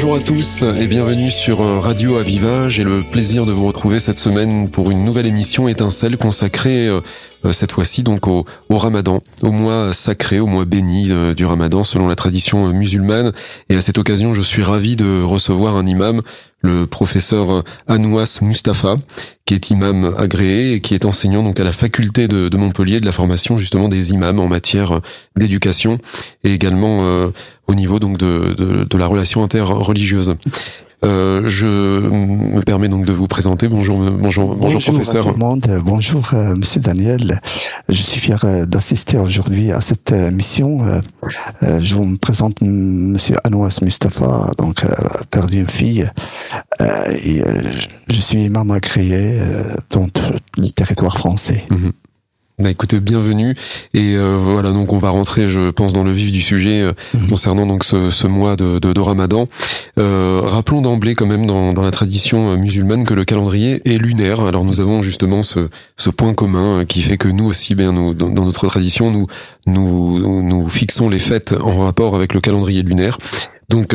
Bonjour à tous et bienvenue sur Radio Aviva. J'ai le plaisir de vous retrouver cette semaine pour une nouvelle émission étincelle consacrée euh, euh, cette fois-ci donc au, Ramadan, au mois sacré, au mois béni euh, du Ramadan selon la tradition musulmane. Et à cette occasion, je suis ravi de recevoir un imam, le professeur Anouas Mustafa, qui est imam agréé et qui est enseignant donc à la faculté de, Montpellier de la formation justement des imams en matière d'éducation et également au niveau donc de, de, de la relation interreligieuse. Euh, je me permets donc de vous présenter. Bonjour, bonjour, bonjour, professeur. Tout le monde. Bonjour, euh, Monsieur Daniel. Je suis fier euh, d'assister aujourd'hui à cette euh, mission. je vous me présente Monsieur Anouas Mustafa, donc père d'une fille. et je suis imam agréé dans le territoire français. Mhm. Bah écoutez, bienvenue et euh, voilà donc on va rentrer, je pense, dans le vif du sujet euh, mhm. concernant donc ce, ce mois de, de, de Ramadan. Euh, rappelons d'emblée quand même dans, dans, la tradition musulmane que le calendrier est lunaire. Alors nous avons justement ce, ce point commun qui fait que nous aussi, bien nous, dans, dans, notre tradition, nous, nous nous fixons les fêtes en rapport avec le calendrier lunaire. Donc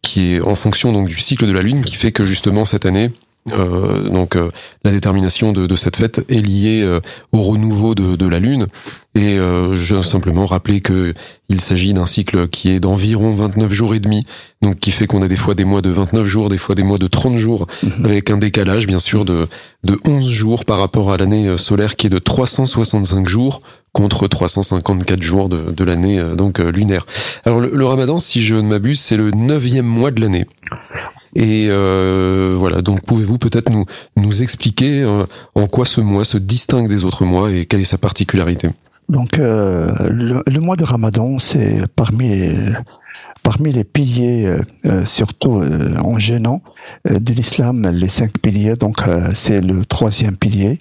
qui est en fonction donc du cycle de la lune, qui fait que justement cette année euh, donc euh, la détermination de, de, cette fête est liée euh, au renouveau de, de, la Lune. Et je veux simplement rappeler que il s'agit d'un cycle qui est d'environ 29 jours et demi, donc qui fait qu'on a des fois des mois de 29 jours, des fois des mois de 30 jours, mhm. avec un décalage bien sûr de, de 11 jours par rapport à l'année solaire qui est de 365 jours contre 354 jours de, de l'année donc lunaire. Alors le, le, Ramadan, si je ne m'abuse, c'est le neuvième mois de l'année. Et euh, voilà, donc pouvez-vous peut-être nous, nous expliquer euh, en quoi ce mois se distingue des autres mois et quelle est sa particularité? Donc euh, le, mois de Ramadan, c'est parmi parmi les piliers, surtout en gênant de l'islam, les cinq piliers. Donc c'est le troisième pilier.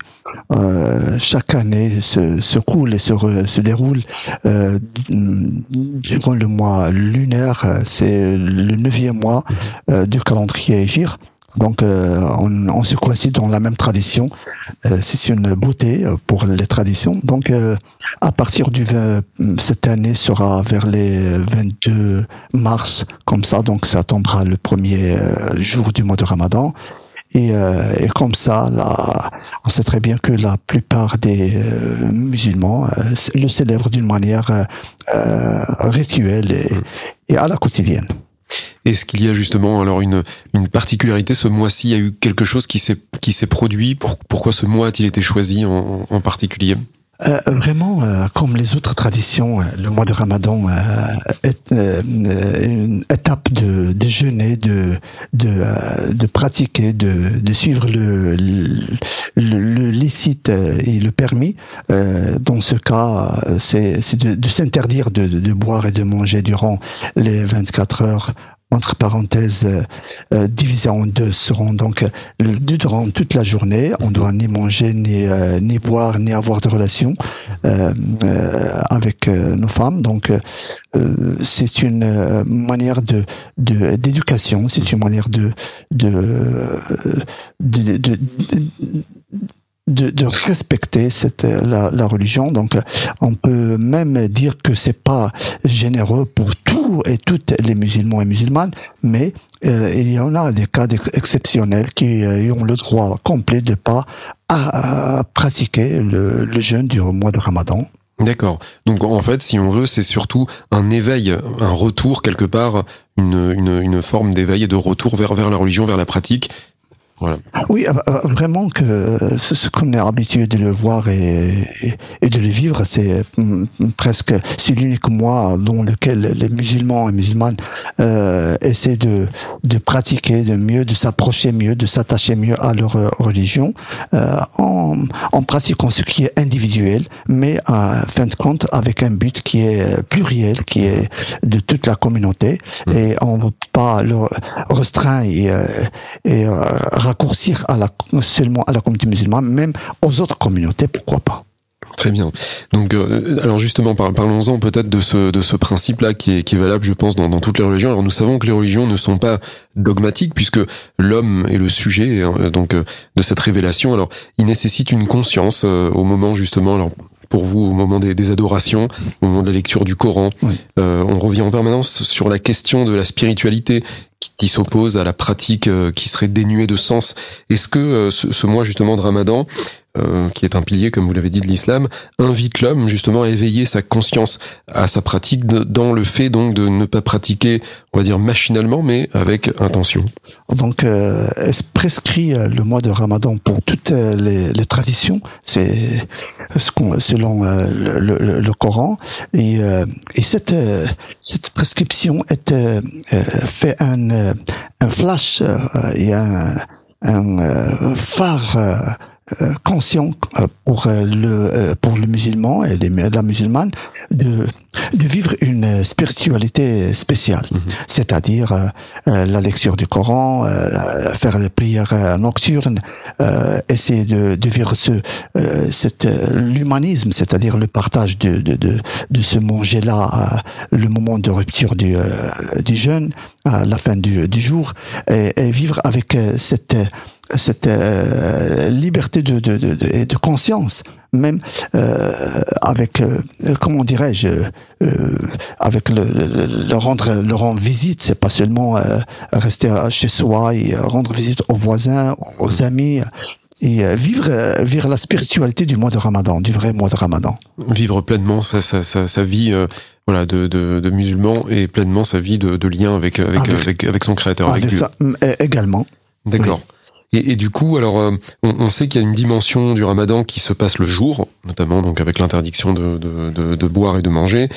Euh, chaque année se, se coule et se, se déroule euh, durant le mois lunaire. C'est le neuvième mois euh, du calendrier Égir. Donc, euh, on, on, se coïncide dans la même tradition. Euh, c'est une beauté pour les traditions. Donc, à partir du 20, cette année sera vers les 22 mars, comme ça. Donc, ça tombera le premier jour du mois de Ramadan. Et, euh, et, comme ça, là, on sait très bien que la plupart des euh, musulmans euh, le célèbrent d'une manière euh, rituelle et, mm. et, à la quotidienne. Est-ce qu'il y a justement alors une, une particularité? Ce mois-ci Il y a eu quelque chose qui s'est qui s'est produit. Pour, Pourquoi ce mois a-t-il été choisi en, en particulier? Euh, vraiment, euh, comme les autres traditions, euh, le mois de Ramadan est une étape de, de jeûner, de de, de pratiquer, de, de suivre le, le, le, licite et le permis. dans ce cas, c'est de, de s'interdire de, de, boire et de manger durant les 24 heures entre parenthèses euh, euh, divisé en deux seront donc euh, durant toute la journée. On doit ni manger, ni euh, ni boire, ni avoir de relations euh, avec nos femmes. Donc c'est une manière de d'éducation, c'est une manière de de, de, de de, de, respecter cette la, la, religion. Donc, on peut même dire que c'est pas généreux pour tous et toutes les musulmans et musulmanes, mais euh, il y en a des cas exceptionnels qui euh, ont le droit complet de pas à, pratiquer le, le jeûne du mois de Ramadan. D'accord. Donc en fait, si on veut, c'est surtout un éveil, un retour quelque part, une, une, une forme d'éveil et de retour vers, vers la religion, vers la pratique, oui, euh, euh, vraiment que ce, qu'on est habitué de le voir et, et, de le vivre, c'est mm, presque c'est l'unique mois dans lequel les musulmans et musulmanes euh, essaient de, de pratiquer de mieux, de s'approcher mieux, de s'attacher mieux à leur euh, religion, euh, en, en pratiquant ce qui est individuel, mais en fin de compte avec un but qui est pluriel, qui est de toute la communauté, mmh. et on ne veut pas le restreindre et, et raccourcir à la, seulement à la communauté musulmane, même aux autres communautés, pourquoi pas. Très bien. Donc, euh, alors justement, parlons-en peut-être de ce de ce principe-là qui est qui est valable, je pense, dans, dans toutes les religions. Alors, nous savons que les religions ne sont pas dogmatiques puisque l'homme est le sujet hein, donc euh, de cette révélation. Alors, il nécessite une conscience euh, au moment justement. Pour vous au moment des, des adorations, au moment de la lecture du Coran. Euh, on revient en permanence sur la question de la spiritualité qui, qui s'oppose à la pratique euh, qui serait dénuée de sens. Est-ce que euh, ce, ce, mois justement de Ramadan, euh, qui est un pilier, comme vous l'avez dit, de l'islam, invite l'homme justement à éveiller sa conscience à sa pratique dans le fait donc de ne pas pratiquer, on va dire machinalement, mais avec intention. Donc, euh, prescrit le mois de Ramadan pour toutes les, les traditions, c'est ce qu'on, selon le, Coran, et, et cette prescription est fait un un, un flash et un, un phare conscient pour le pour le musulman et les, la musulmane de de vivre une spiritualité spéciale, mm -hmm. c'est-à-dire euh, la lecture du Coran, euh, faire des prières nocturnes, euh, essayer de, de vivre ce cette l'humanisme, c'est-à-dire le partage de de de, de ce manger-là, le moment de rupture du du jeûne à la fin du, du jour, et, et vivre avec cette cette euh, liberté de, de, de, de, de conscience même euh, avec euh, comment dirais-je euh, avec le, le, le, rendre le rendre visite. C'est pas seulement euh, rester chez soi et rendre visite aux voisins aux amis et vivre vivre la spiritualité du mois de Ramadan du vrai mois de Ramadan. Vivre pleinement sa, sa, sa, sa vie voilà de, de, de, musulman et pleinement sa vie de, de lien avec avec, avec avec, avec son créateur avec, avec ça, également. D'accord. Oui. Et, et, du coup, alors, euh, on, on, sait qu'il y a une dimension du Ramadan qui se passe le jour, notamment donc avec l'interdiction de, de, de, de, boire et de manger.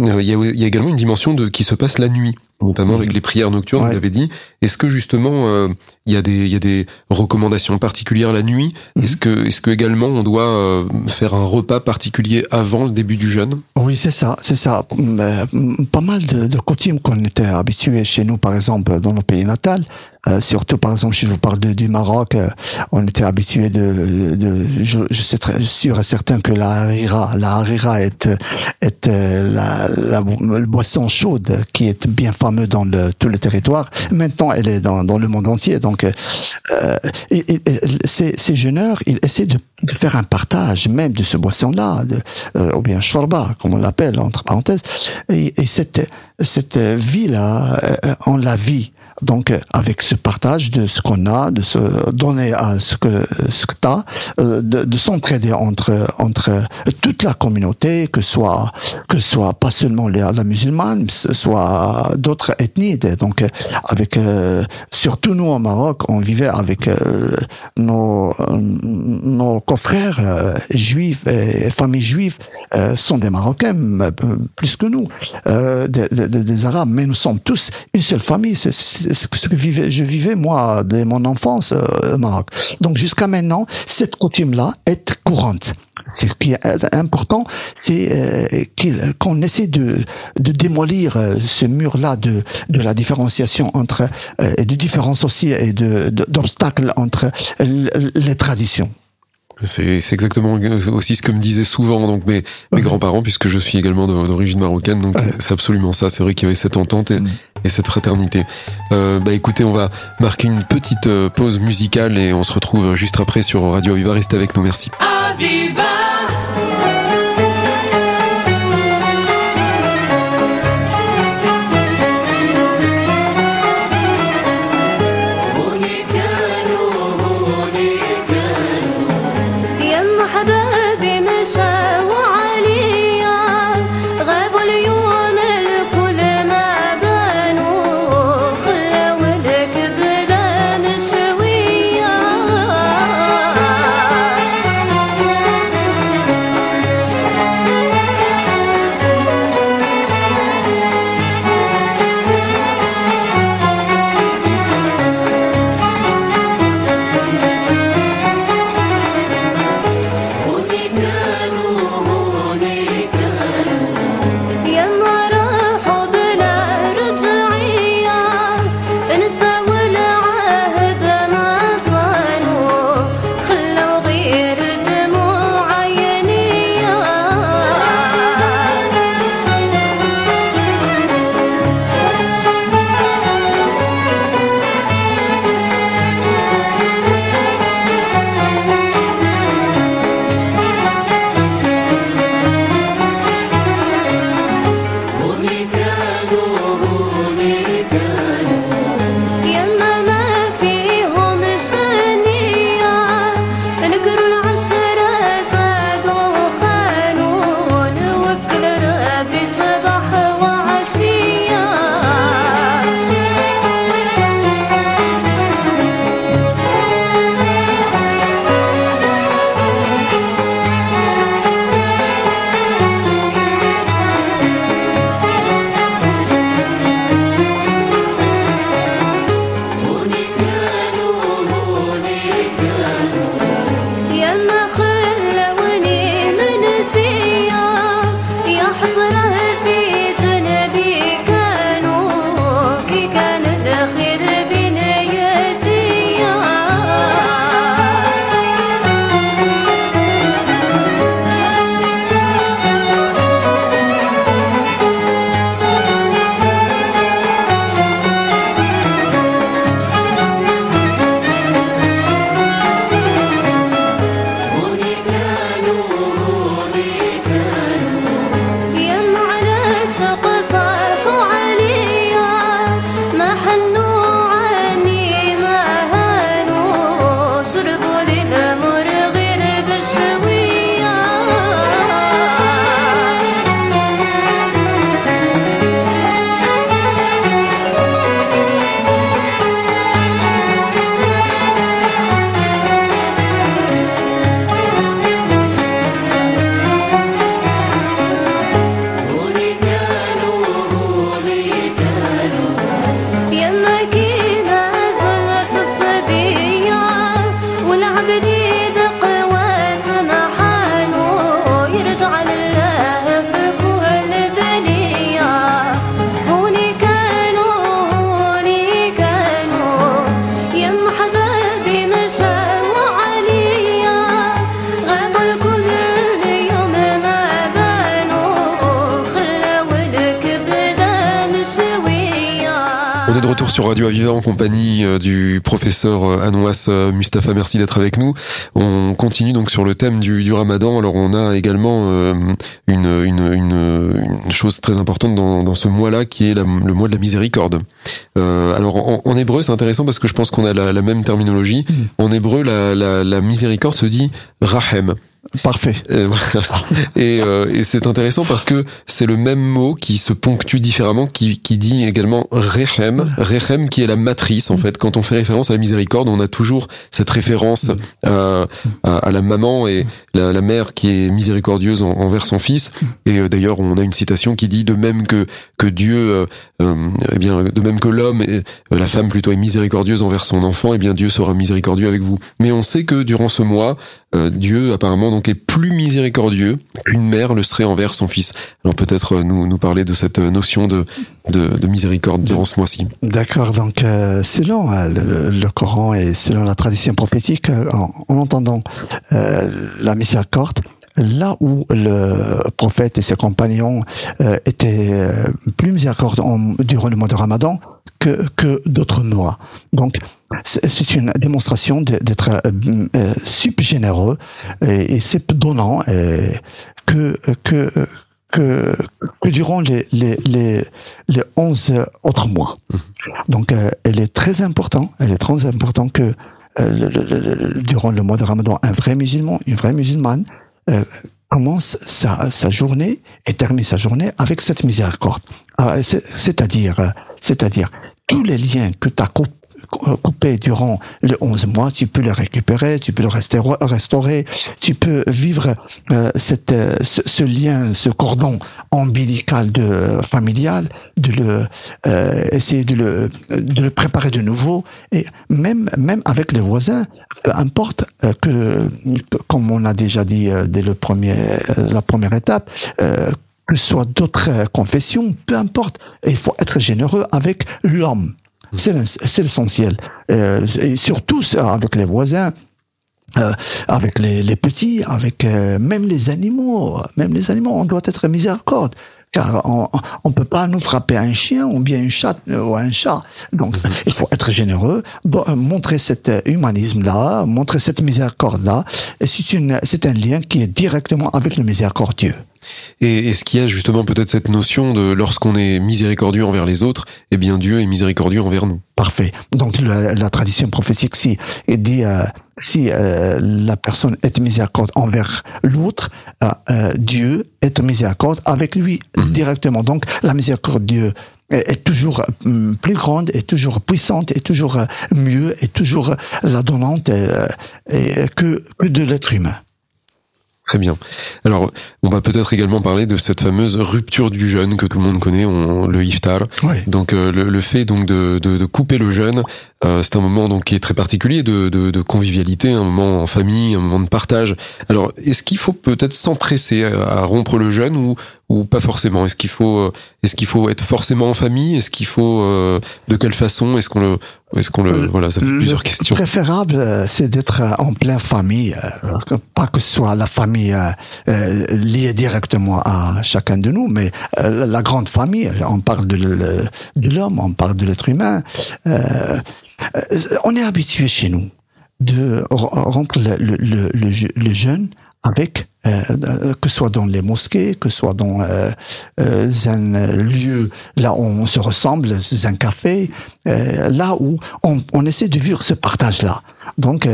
Euh, il, y a, il y a également une dimension de qui se passe la nuit notamment avec les prières nocturnes, ouais. vous l'avez dit. Est-ce que justement euh, il y a des il y a des recommandations particulières la nuit? Mm -hmm. Est-ce que également on doit euh, faire un repas particulier avant le début du jeûne? Oui, c'est ça, c'est ça. Pas mal de, de coutumes qu'on était habitués chez nous, par exemple, dans nos pays natals. Euh, surtout, par exemple, si je vous parle de, du Maroc, euh, on était habitué de, de je, je, sais très sûr et certain que la harira, la harira est est euh, la, la, la boisson chaude qui est bien fameux dans le, tout le territoire. Maintenant, elle est dans, dans le monde entier. Donc, euh, et, et, ces, ces ils essaient de, de, faire un partage même de ce boisson-là, euh, ou bien shorba, comme on l'appelle entre parenthèses. Et, et cette cette vie-là, euh, on la vit donc avec ce partage de ce qu'on a, de se donner à ce que ce que t'as, euh, de, de s'entraider entre entre toute la communauté, que soit que soit pas seulement les, la musulmane, soit d'autres ethnies. Donc avec euh, surtout nous au Maroc, on vivait avec euh, nos nos confrères euh, juifs et familles juives euh, sont des Marocains plus que nous, des, des, des, Arabes, mais nous sommes tous une seule famille. C'est, ce que vivais, je vivais moi dès mon enfance euh, au Maroc. Donc jusqu'à maintenant, cette coutume-là est courante. Ce qui est important, c'est euh, qu'on essaie de, de démolir euh, ce mur-là de, de la différenciation entre euh, et de différence aussi et de d'obstacles entre les traditions. C'est exactement aussi ce que me disaient souvent donc mes, mes grands-parents, puisque je suis également d'origine marocaine, donc ouais. c'est absolument ça. C'est vrai qu'il y avait cette entente et, et cette fraternité. Euh, bah écoutez, on va marquer une petite euh, pause musicale et on se retrouve juste après sur Radio Aviva. Restez avec nous, merci. Aviva sur Radio Aviva en compagnie euh, du professeur euh, Anouas euh, Mustafa. Merci d'être avec nous. On continue donc sur le thème du, du Ramadan. Alors on a également une, une, une, chose très importante dans, dans ce mois-là qui est le mois de la miséricorde. Euh, alors en, en hébreu c'est intéressant parce que je pense qu'on a la, la, même terminologie. Mm. En hébreu la, la, la miséricorde se dit rahem. Parfait. Et, et, euh, et c'est intéressant parce que c'est le même mot qui se ponctue différemment, qui, qui dit également rechem, rechem qui est la matrice en fait. Quand on fait référence à la miséricorde, on a toujours cette référence à, à, la maman et la, la, mère qui est miséricordieuse envers son fils. Et euh, d'ailleurs, on a une citation qui dit de même que que Dieu, euh, euh eh bien, de même que l'homme, et la femme plutôt est miséricordieuse envers son enfant, et eh bien Dieu sera miséricordieux avec vous. Mais on sait que durant ce mois, Dieu apparemment donc est plus miséricordieux qu'une mère le serait envers son fils. Alors peut-être euh, nous parler de cette notion de de, miséricorde durant ce mois-ci. D'accord. Donc euh, selon euh, le, Coran et selon la tradition prophétique, en, entendant la miséricorde, là où le prophète et ses compagnons étaient plus miséricordieux durant le mois de Ramadan que, que d'autres mois. Donc, c'est une démonstration d'être euh, euh, super généreux et, c'est donnant euh, que que que, que durant les, les, les, les 11 autres mois. Mmh. Donc, elle est très important, elle est très important que durant le mois de Ramadan, un vrai musulman, une vraie musulmane, commence sa, journée et termine sa journée avec cette miséricorde. C'est-à-dire, c'est-à-dire tous les liens que tu as coupé durant les 11 mois, tu peux le récupérer, tu peux le restaurer, tu peux vivre euh, cette, euh, ce, lien, ce cordon ombilical de familial, de le euh, essayer de le, de le préparer de nouveau. Et même même avec les voisins, peu importe que comme on a déjà dit dès le premier la première étape que ce soit d'autres confessions, peu importe, il faut être généreux avec l'homme c'est l'essentiel. Euh, et surtout avec les voisins. Euh, avec les, les, petits, avec euh, même les animaux, même les animaux, on doit être miséricorde car on, on peut pas nous frapper un chien ou bien une chatte ou un chat. Donc, mhm. il faut être généreux, montrer cet humanisme-là, montrer cette miséricorde-là. Et c'est une, c'est un lien qui est directement avec le miséricordieux. Et est-ce qu'il y a justement peut-être cette notion de lorsqu'on est miséricordieux envers les autres, eh bien Dieu est miséricordieux envers nous Parfait. Donc la, tradition prophétique, si il dit euh, si euh, la personne est miséricorde envers l'autre, euh, Dieu est miséricorde avec lui mhm. directement. Donc la miséricorde de Dieu est toujours hum, plus grande, est toujours puissante, est toujours mieux, est toujours la donnante que, que de l'être humain. Très bien. Alors, on va peut-être également parler de cette fameuse rupture du jeûne que tout le monde connaît, on, le iftar. Donc, euh, le, fait donc de, de, de couper le jeûne, euh, c'est un moment donc qui est très particulier de, de, de, convivialité, un moment en famille, un moment de partage. Alors, est-ce qu'il faut peut-être s'empresser à, rompre le jeûne ou, ou pas forcément? Est-ce qu'il faut euh, est-ce qu'il faut être forcément en famille? Est-ce qu'il faut de quelle façon? Est-ce qu'on le est-ce qu'on le voilà ça fait plusieurs questions. Préférable, c'est d'être en plein famille, pas que ce soit la famille liée directement à chacun de nous, mais la grande famille. On parle de l'homme, on parle de l'être humain. Euh, euh, on est habitué chez nous de rendre le, le, le, jeûne avec euh, que ce soit dans les mosquées, que ce soit dans euh, un lieu là où on se ressemble, un café, là où on, on, essaie de vivre ce partage-là. Donc,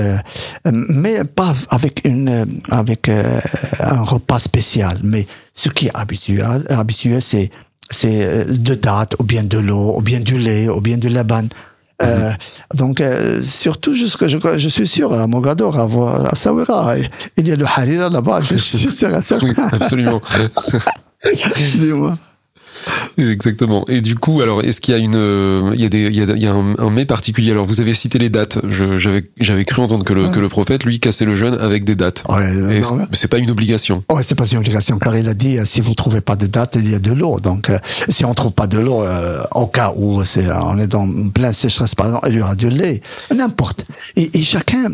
mais pas avec une avec un repas spécial. Mais ce qui est habituel, habituel, c'est c'est de dates, ou bien de l'eau, ou bien du lait, ou bien de la banane. Euh, donc, euh, surtout, jusque, je, je suis sûr, à Mogador, à, à Sawira, il y a le harira là-bas, je suis sûr à Oui, absolument. Dis-moi. Exactement. Et du coup, alors, est-ce qu'il y a une, euh, il y a des, il y a, il y a un, un, mai particulier? Alors, vous avez cité les dates. j'avais, j'avais cru entendre que le, que le prophète, lui, cassait le jeûne avec des dates. Ouais, c'est pas une obligation. Ouais, c'est pas une obligation, car il a dit, euh, si vous trouvez pas de date, il y a de l'eau. Donc, euh, si on trouve pas de l'eau, au cas où c'est, on est dans plein sécheresse, par exemple, il y aura du lait. N'importe. Et, et, chacun,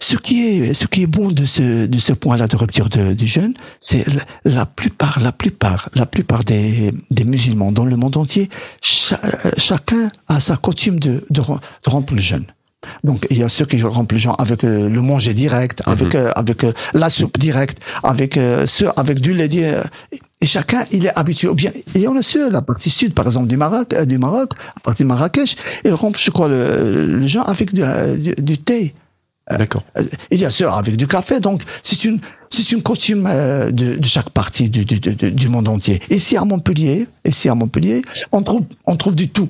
ce qui est, ce qui est bon de ce, de ce point-là de rupture de, du jeûne, c'est la, la plupart, la plupart, la plupart des, des musulmans dans le monde entier, chacun a sa coutume de, de, de rompre le jeûne. Donc il y a ceux qui rompent le jeûne avec euh, le manger direct, avec mhm. euh, avec euh, la soupe directe, avec ceux avec du lait. Et chacun, il est habitué. Bien, et on a ceux, la partie sud, par exemple, du Maroc, du Maroc, la partie Marrakech, ils rompent, je crois, le, le jeûne avec du, du thé. D'accord. Il y a ceux avec du café, donc c'est une c'est une coutume de, de, chaque partie du, du, du, du, monde entier. Ici à Montpellier, ici à Montpellier, on trouve on trouve du tout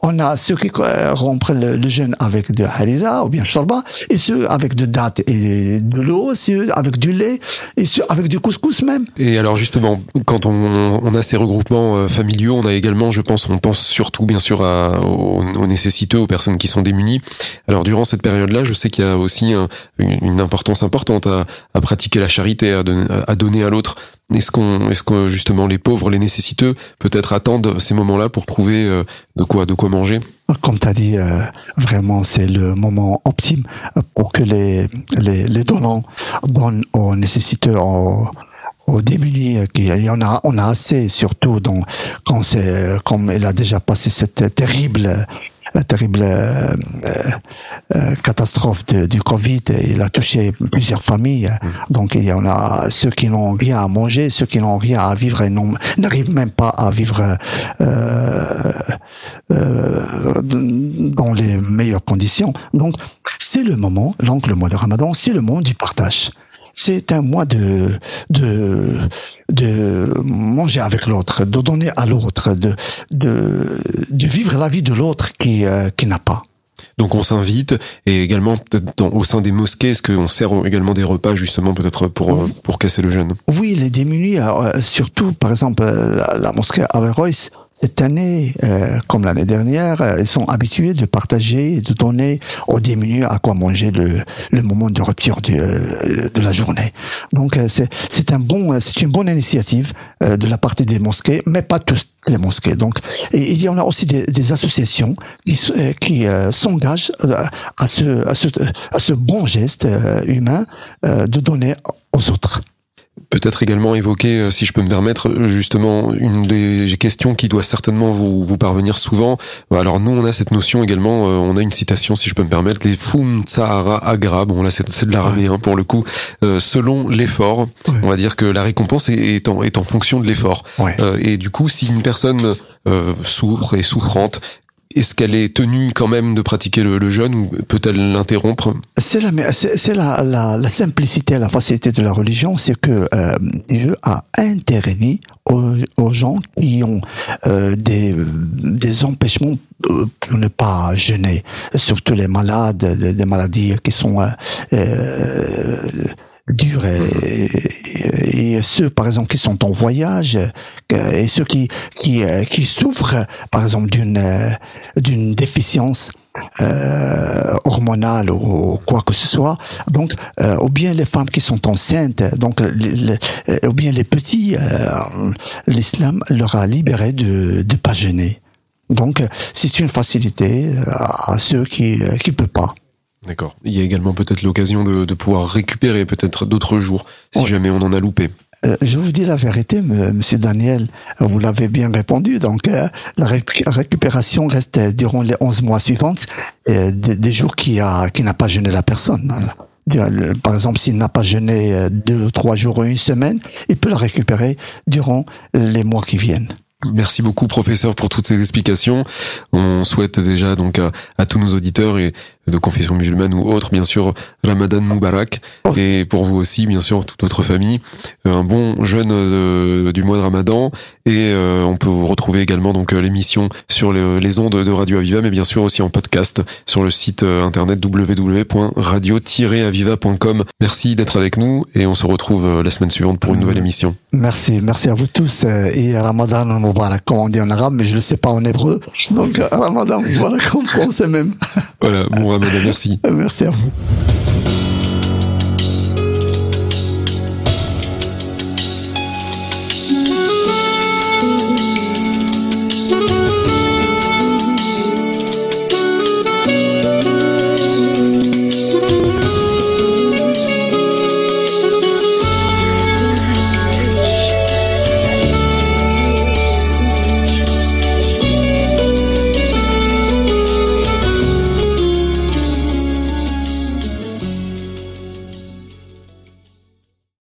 on a ceux qui rompent le, le jeûne avec de harira ou bien shorba, et ceux avec de dattes et de l'eau, ceux avec du lait, et ceux avec du couscous même. Et alors justement, quand on, on a ces regroupements euh, familiaux, on a également, je pense, on pense surtout bien sûr à, aux, aux, nécessiteux, aux personnes qui sont démunies. Alors durant cette période-là, je sais qu'il y a aussi une importance importante à, à, pratiquer la charité, à, à donner à l'autre. Est-ce qu'on, est-ce que justement les pauvres, les nécessiteux, peut-être attendent ces moments-là pour trouver euh, de quoi, de quoi manger? Comme tu as dit, euh, vraiment, c'est le moment optime pour que les, les, les donnants donnent aux nécessiteux, aux, aux démunis. Il y en a, on a assez, surtout dans, quand c'est, comme il a déjà passé cette terrible la terrible euh, euh, catastrophe de, du Covid. Il a touché plusieurs familles. Mm. Donc il y en a ceux qui n'ont rien à manger, ceux qui n'ont rien à vivre et n'arrivent même pas à vivre euh, euh, dans les meilleures conditions. Donc c'est le moment, donc le mois de Ramadan, c'est le moment du partage. C'est un mois de de de manger avec l'autre, de donner à l'autre, de, de, de vivre la vie de l'autre qui, euh, qui n'a pas. Donc on s'invite et également au sein des mosquées, est-ce qu'on sert également des repas justement peut-être pour euh, pour casser le jeûne? Oui, les démunis, euh, surtout par exemple la, la mosquée Averroès, cette année, euh, comme l'année dernière, euh, ils sont habitués de partager de donner aux démunis à quoi manger le, le moment de rupture de, euh, de la journée. Donc c'est un bon, c'est une bonne initiative de la partie des mosquées, mais pas tous les mosquées. Donc il y en a aussi des, des associations qui, qui s'engagent à ce, à ce à ce bon geste humain de donner aux autres peut-être également évoquer, euh, si je peux me permettre, justement une des questions qui doit certainement vous, vous parvenir souvent. Alors nous, on a cette notion également, euh, on a une citation, si je peux me permettre, les fum tsahara agra, bon là c'est de l'araméen pour le coup, euh, selon l'effort, on va dire que la récompense est, en, est en fonction de l'effort. et du coup, si une personne souffre et souffrante, est-ce qu'elle est tenue quand même de pratiquer le, jeûne ou peut-elle l'interrompre C'est la, la, la, la, simplicité, la facilité de la religion, c'est que euh, Dieu a interdit aux, gens qui ont euh, des, empêchements euh, pour ne pas jeûner, surtout les malades, des, maladies qui sont euh, et, ceux par exemple qui sont en voyage et ceux qui qui euh, qui souffrent par exemple d'une euh, d'une déficience euh, hormonale ou quoi que ce soit. Donc ou bien les femmes qui sont enceintes donc ou bien les petits l'islam leur a libéré de de pas jeûner. Donc c'est une facilité à ceux qui qui peuvent pas D'accord. Il y a également peut-être l'occasion de, de, pouvoir récupérer peut-être d'autres jours, si jamais on en a loupé. Euh, je vous dis la vérité, Monsieur Daniel, vous l'avez bien répondu. Donc, euh, la récupération reste durant les 11 mois suivants euh, des, jours qui a qui n'a pas jeûné la personne. Par exemple, s'il n'a pas jeûné deux, trois jours ou une semaine, il peut la récupérer durant les mois qui viennent. Merci beaucoup, professeur, pour toutes ces explications. On souhaite déjà donc à, à tous nos auditeurs et de confession musulmane ou autre, bien sûr, Ramadan Moubarak. Oh. Et pour vous aussi, bien sûr, toute votre famille, euh, un bon jeûne euh, du mois de Ramadan. Et euh, on peut vous retrouver également donc l'émission sur les ondes de Radio Aviva, mais bien sûr aussi en podcast sur le site internet www.radio-aviva.com. Merci d'être avec nous et on se retrouve la semaine suivante pour une nouvelle émission. Merci, merci à vous tous et Ramadan Moubarak, comme on dit en arabe, mais je ne sais pas en hébreu. Donc Ramadan Moubarak, on sait même. Voilà, bon merci. Merci à vous.